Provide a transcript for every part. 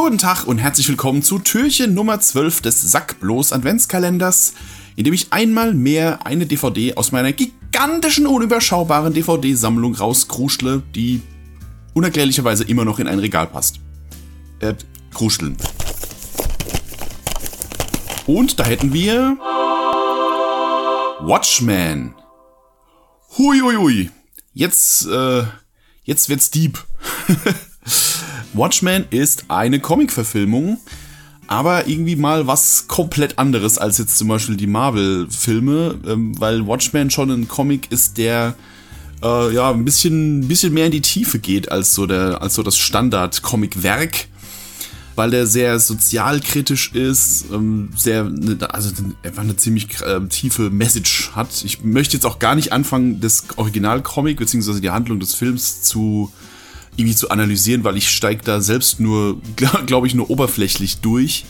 Guten Tag und herzlich willkommen zu Türchen Nummer 12 des Sackblos Adventskalenders, in dem ich einmal mehr eine DVD aus meiner gigantischen, unüberschaubaren DVD-Sammlung rauskruschle, die unerklärlicherweise immer noch in ein Regal passt. Äh, kruscheln. Und da hätten wir Watchmen. Hui, hui, hui. Jetzt, äh, jetzt wird's deep. Watchmen ist eine Comic-Verfilmung, aber irgendwie mal was komplett anderes als jetzt zum Beispiel die Marvel-Filme, ähm, weil Watchmen schon ein Comic ist, der äh, ja ein bisschen, bisschen mehr in die Tiefe geht als so der, als so das Standard-Comic-Werk weil der sehr sozialkritisch ist, ähm, sehr, ne, also einfach eine ziemlich äh, tiefe Message hat. Ich möchte jetzt auch gar nicht anfangen, das Original-Comic bzw. die Handlung des Films zu irgendwie zu analysieren, weil ich steige da selbst nur, glaube ich, nur oberflächlich durch.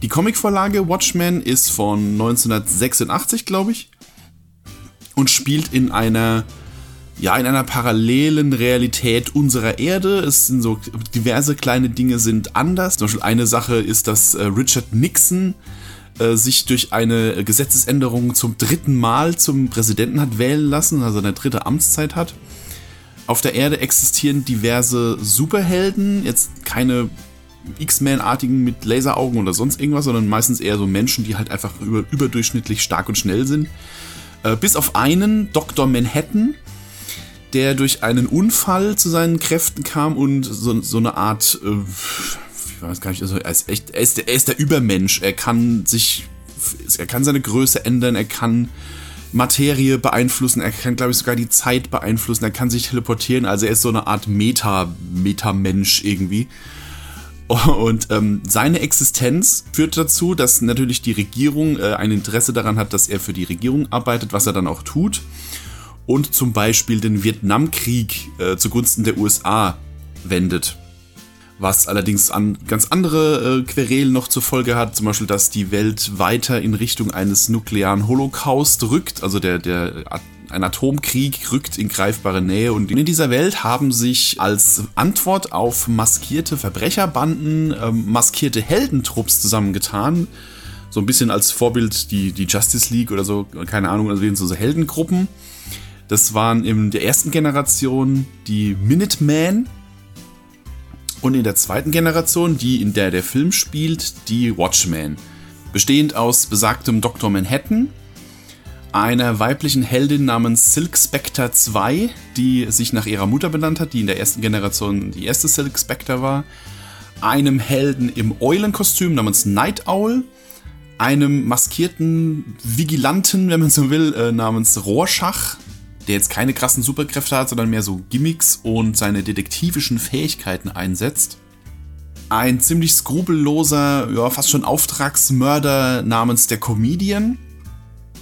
Die Comicvorlage Watchmen ist von 1986, glaube ich, und spielt in einer ja, in einer parallelen Realität unserer Erde. Es sind so diverse kleine Dinge sind anders. Zum Beispiel eine Sache ist, dass äh, Richard Nixon äh, sich durch eine Gesetzesänderung zum dritten Mal zum Präsidenten hat wählen lassen, also eine dritte Amtszeit hat. Auf der Erde existieren diverse Superhelden, jetzt keine X-Men-artigen mit Laseraugen oder sonst irgendwas, sondern meistens eher so Menschen, die halt einfach über, überdurchschnittlich stark und schnell sind. Äh, bis auf einen, Dr. Manhattan, der durch einen Unfall zu seinen Kräften kam und so, so eine Art, äh, ich weiß gar nicht, also er ist echt, er ist, er ist der Übermensch. Er kann sich, er kann seine Größe ändern, er kann Materie beeinflussen, er kann, glaube ich, sogar die Zeit beeinflussen, er kann sich teleportieren, also er ist so eine Art Meta, Meta-Mensch irgendwie. Und ähm, seine Existenz führt dazu, dass natürlich die Regierung äh, ein Interesse daran hat, dass er für die Regierung arbeitet, was er dann auch tut und zum Beispiel den Vietnamkrieg äh, zugunsten der USA wendet. Was allerdings an ganz andere äh, Querelen noch zur Folge hat, zum Beispiel, dass die Welt weiter in Richtung eines nuklearen Holocaust rückt, also der, der ein Atomkrieg rückt in greifbare Nähe und in dieser Welt haben sich als Antwort auf maskierte Verbrecherbanden ähm, maskierte Heldentrupps zusammengetan. So ein bisschen als Vorbild die, die Justice League oder so, keine Ahnung, also so Heldengruppen. Das waren in der ersten Generation die Minutemen und in der zweiten Generation, die in der der Film spielt, die Watchmen. Bestehend aus besagtem Dr. Manhattan, einer weiblichen Heldin namens Silk Spectre 2, die sich nach ihrer Mutter benannt hat, die in der ersten Generation die erste Silk Spectre war, einem Helden im Eulenkostüm namens Night Owl, einem maskierten Vigilanten, wenn man so will, äh, namens Rorschach, der jetzt keine krassen Superkräfte hat, sondern mehr so Gimmicks und seine detektivischen Fähigkeiten einsetzt. Ein ziemlich skrupelloser, ja, fast schon Auftragsmörder namens der Comedian.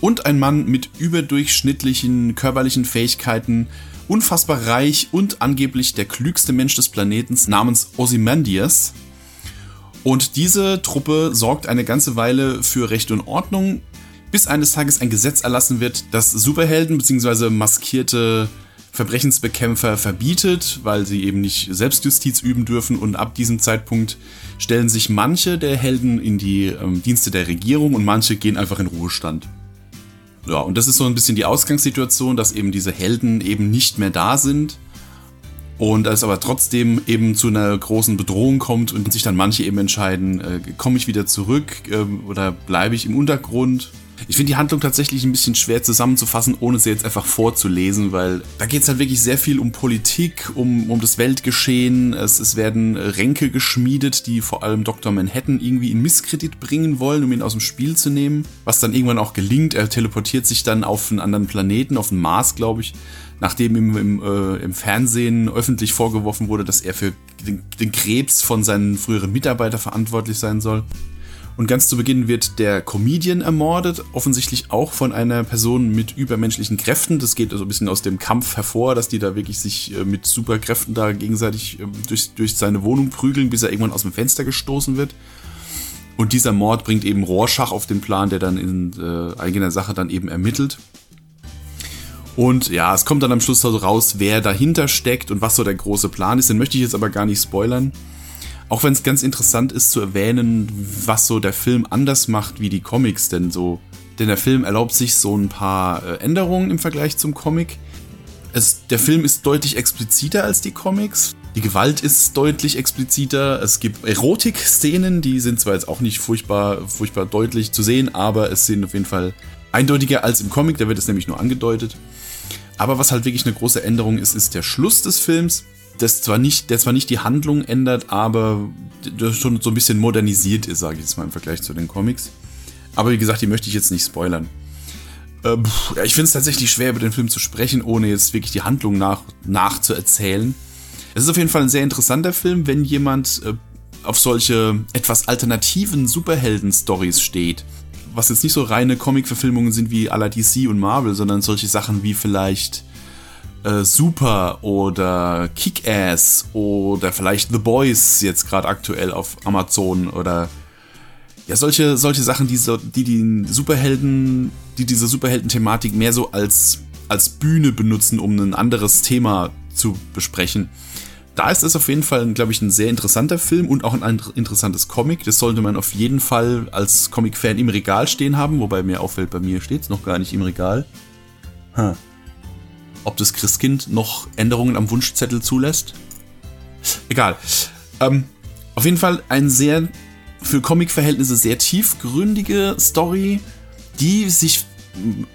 Und ein Mann mit überdurchschnittlichen körperlichen Fähigkeiten, unfassbar reich und angeblich der klügste Mensch des Planetens namens Ozymandias. Und diese Truppe sorgt eine ganze Weile für Recht und Ordnung, bis eines Tages ein Gesetz erlassen wird, das Superhelden bzw. maskierte Verbrechensbekämpfer verbietet, weil sie eben nicht Selbstjustiz üben dürfen und ab diesem Zeitpunkt stellen sich manche der Helden in die ähm, Dienste der Regierung und manche gehen einfach in Ruhestand. Ja, und das ist so ein bisschen die Ausgangssituation, dass eben diese Helden eben nicht mehr da sind und es aber trotzdem eben zu einer großen Bedrohung kommt und sich dann manche eben entscheiden, äh, komme ich wieder zurück äh, oder bleibe ich im Untergrund ich finde die Handlung tatsächlich ein bisschen schwer zusammenzufassen, ohne sie jetzt einfach vorzulesen, weil da geht es halt wirklich sehr viel um Politik, um, um das Weltgeschehen. Es, es werden Ränke geschmiedet, die vor allem Dr. Manhattan irgendwie in Misskredit bringen wollen, um ihn aus dem Spiel zu nehmen. Was dann irgendwann auch gelingt. Er teleportiert sich dann auf einen anderen Planeten, auf den Mars, glaube ich, nachdem ihm im, äh, im Fernsehen öffentlich vorgeworfen wurde, dass er für den, den Krebs von seinen früheren Mitarbeitern verantwortlich sein soll. Und ganz zu Beginn wird der Comedian ermordet, offensichtlich auch von einer Person mit übermenschlichen Kräften. Das geht also ein bisschen aus dem Kampf hervor, dass die da wirklich sich äh, mit Superkräften da gegenseitig ähm, durch, durch seine Wohnung prügeln, bis er irgendwann aus dem Fenster gestoßen wird. Und dieser Mord bringt eben Rorschach auf den Plan, der dann in äh, eigener Sache dann eben ermittelt. Und ja, es kommt dann am Schluss raus, wer dahinter steckt und was so der große Plan ist. Den möchte ich jetzt aber gar nicht spoilern. Auch wenn es ganz interessant ist zu erwähnen, was so der Film anders macht wie die Comics, denn so, denn der Film erlaubt sich so ein paar äh, Änderungen im Vergleich zum Comic. Es, der Film ist deutlich expliziter als die Comics. Die Gewalt ist deutlich expliziter. Es gibt Erotik-Szenen, die sind zwar jetzt auch nicht furchtbar, furchtbar deutlich zu sehen, aber es sind auf jeden Fall eindeutiger als im Comic, da wird es nämlich nur angedeutet. Aber was halt wirklich eine große Änderung ist, ist der Schluss des Films. Das zwar nicht, der zwar nicht die Handlung ändert, aber schon so ein bisschen modernisiert ist, sage ich jetzt mal im Vergleich zu den Comics. Aber wie gesagt, die möchte ich jetzt nicht spoilern. Äh, ja, ich finde es tatsächlich schwer, über den Film zu sprechen, ohne jetzt wirklich die Handlung nach, nachzuerzählen. Es ist auf jeden Fall ein sehr interessanter Film, wenn jemand äh, auf solche etwas alternativen Superhelden-Stories steht was jetzt nicht so reine Comic-Verfilmungen sind wie la DC und Marvel, sondern solche Sachen wie vielleicht äh, Super oder Kick-Ass oder vielleicht The Boys jetzt gerade aktuell auf Amazon oder ja, solche, solche Sachen, die, so, die die Superhelden, die diese Superhelden-Thematik mehr so als, als Bühne benutzen, um ein anderes Thema zu besprechen da ist es auf jeden Fall, glaube ich, ein sehr interessanter Film und auch ein interessantes Comic. Das sollte man auf jeden Fall als Comic-Fan im Regal stehen haben, wobei mir auffällt, bei mir steht es noch gar nicht im Regal. Huh. Ob das Christkind noch Änderungen am Wunschzettel zulässt? Egal. Ähm, auf jeden Fall ein sehr, für Comic-Verhältnisse sehr tiefgründige Story, die sich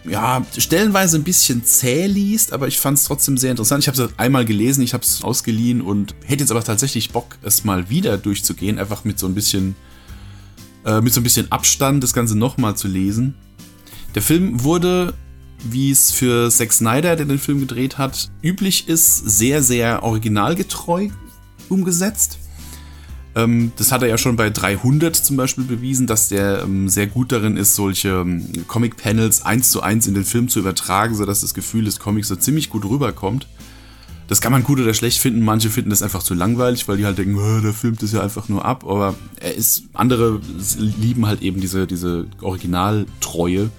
ja, stellenweise ein bisschen zäh liest, aber ich fand es trotzdem sehr interessant. Ich habe es einmal gelesen, ich habe es ausgeliehen und hätte jetzt aber tatsächlich Bock, es mal wieder durchzugehen, einfach mit so ein bisschen, äh, mit so ein bisschen Abstand das Ganze nochmal zu lesen. Der Film wurde, wie es für Zack Snyder, der den Film gedreht hat, üblich ist, sehr, sehr originalgetreu umgesetzt. Ähm, das hat er ja schon bei 300 zum Beispiel bewiesen, dass der ähm, sehr gut darin ist, solche ähm, Comic-Panels eins zu eins in den Film zu übertragen, sodass das Gefühl des Comics so ziemlich gut rüberkommt. Das kann man gut oder schlecht finden. Manche finden das einfach zu langweilig, weil die halt denken, oh, der filmt das ja einfach nur ab. Aber er ist, andere lieben halt eben diese, diese Originaltreue,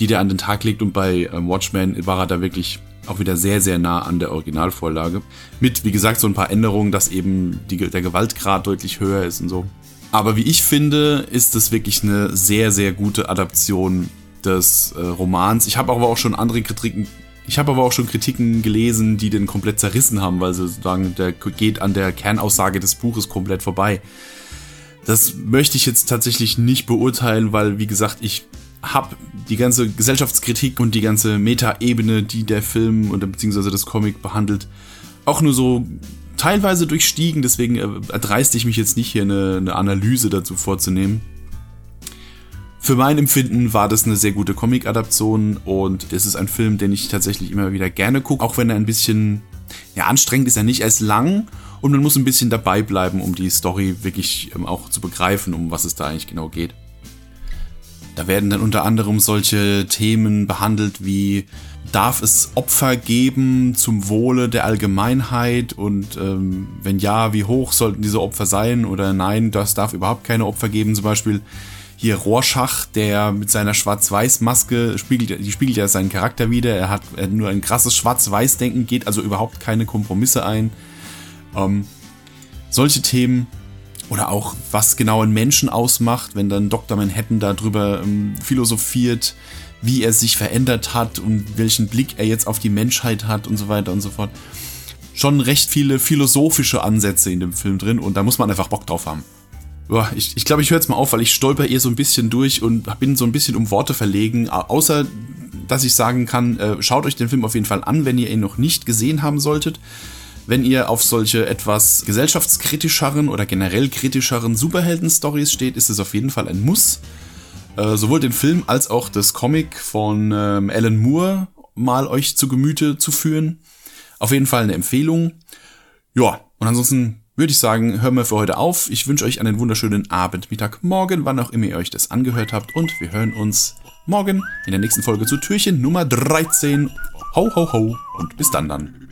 die der an den Tag legt. Und bei Watchmen war er da wirklich auch wieder sehr, sehr nah an der Originalvorlage. Mit, wie gesagt, so ein paar Änderungen, dass eben die, der Gewaltgrad deutlich höher ist und so. Aber wie ich finde, ist es wirklich eine sehr, sehr gute Adaption des äh, Romans. Ich habe aber auch schon andere Kritiken, ich habe aber auch schon Kritiken gelesen, die den komplett zerrissen haben, weil sie sagen, der geht an der Kernaussage des Buches komplett vorbei. Das möchte ich jetzt tatsächlich nicht beurteilen, weil, wie gesagt, ich habe die ganze Gesellschaftskritik und die ganze Meta-Ebene, die der Film oder beziehungsweise das Comic behandelt, auch nur so teilweise durchstiegen. Deswegen erdreiste ich mich jetzt nicht hier eine, eine Analyse dazu vorzunehmen. Für mein Empfinden war das eine sehr gute Comic-Adaption und es ist ein Film, den ich tatsächlich immer wieder gerne gucke, auch wenn er ein bisschen, ja, anstrengend ist er nicht, er ist lang und man muss ein bisschen dabei bleiben, um die Story wirklich ähm, auch zu begreifen, um was es da eigentlich genau geht. Da werden dann unter anderem solche Themen behandelt wie darf es Opfer geben zum Wohle der Allgemeinheit und ähm, wenn ja, wie hoch sollten diese Opfer sein oder nein, das darf überhaupt keine Opfer geben. Zum Beispiel hier Rorschach, der mit seiner Schwarz-Weiß-Maske spiegelt, die spiegelt ja seinen Charakter wieder. Er hat, er hat nur ein krasses Schwarz-Weiß-Denken, geht also überhaupt keine Kompromisse ein. Ähm, solche Themen oder auch, was genau einen Menschen ausmacht, wenn dann Dr. Manhattan darüber ähm, philosophiert, wie er sich verändert hat und welchen Blick er jetzt auf die Menschheit hat und so weiter und so fort. Schon recht viele philosophische Ansätze in dem Film drin und da muss man einfach Bock drauf haben. Ich glaube, ich, glaub, ich höre jetzt mal auf, weil ich stolper ihr so ein bisschen durch und bin so ein bisschen um Worte verlegen. Außer, dass ich sagen kann, äh, schaut euch den Film auf jeden Fall an, wenn ihr ihn noch nicht gesehen haben solltet. Wenn ihr auf solche etwas gesellschaftskritischeren oder generell kritischeren Superhelden-Stories steht, ist es auf jeden Fall ein Muss. Äh, sowohl den Film als auch das Comic von ähm, Alan Moore mal euch zu Gemüte zu führen. Auf jeden Fall eine Empfehlung. Ja, und ansonsten würde ich sagen, hören wir für heute auf. Ich wünsche euch einen wunderschönen Abend, Mittag, Morgen, wann auch immer ihr euch das angehört habt. Und wir hören uns morgen in der nächsten Folge zu Türchen Nummer 13. Ho, ho, ho und bis dann dann.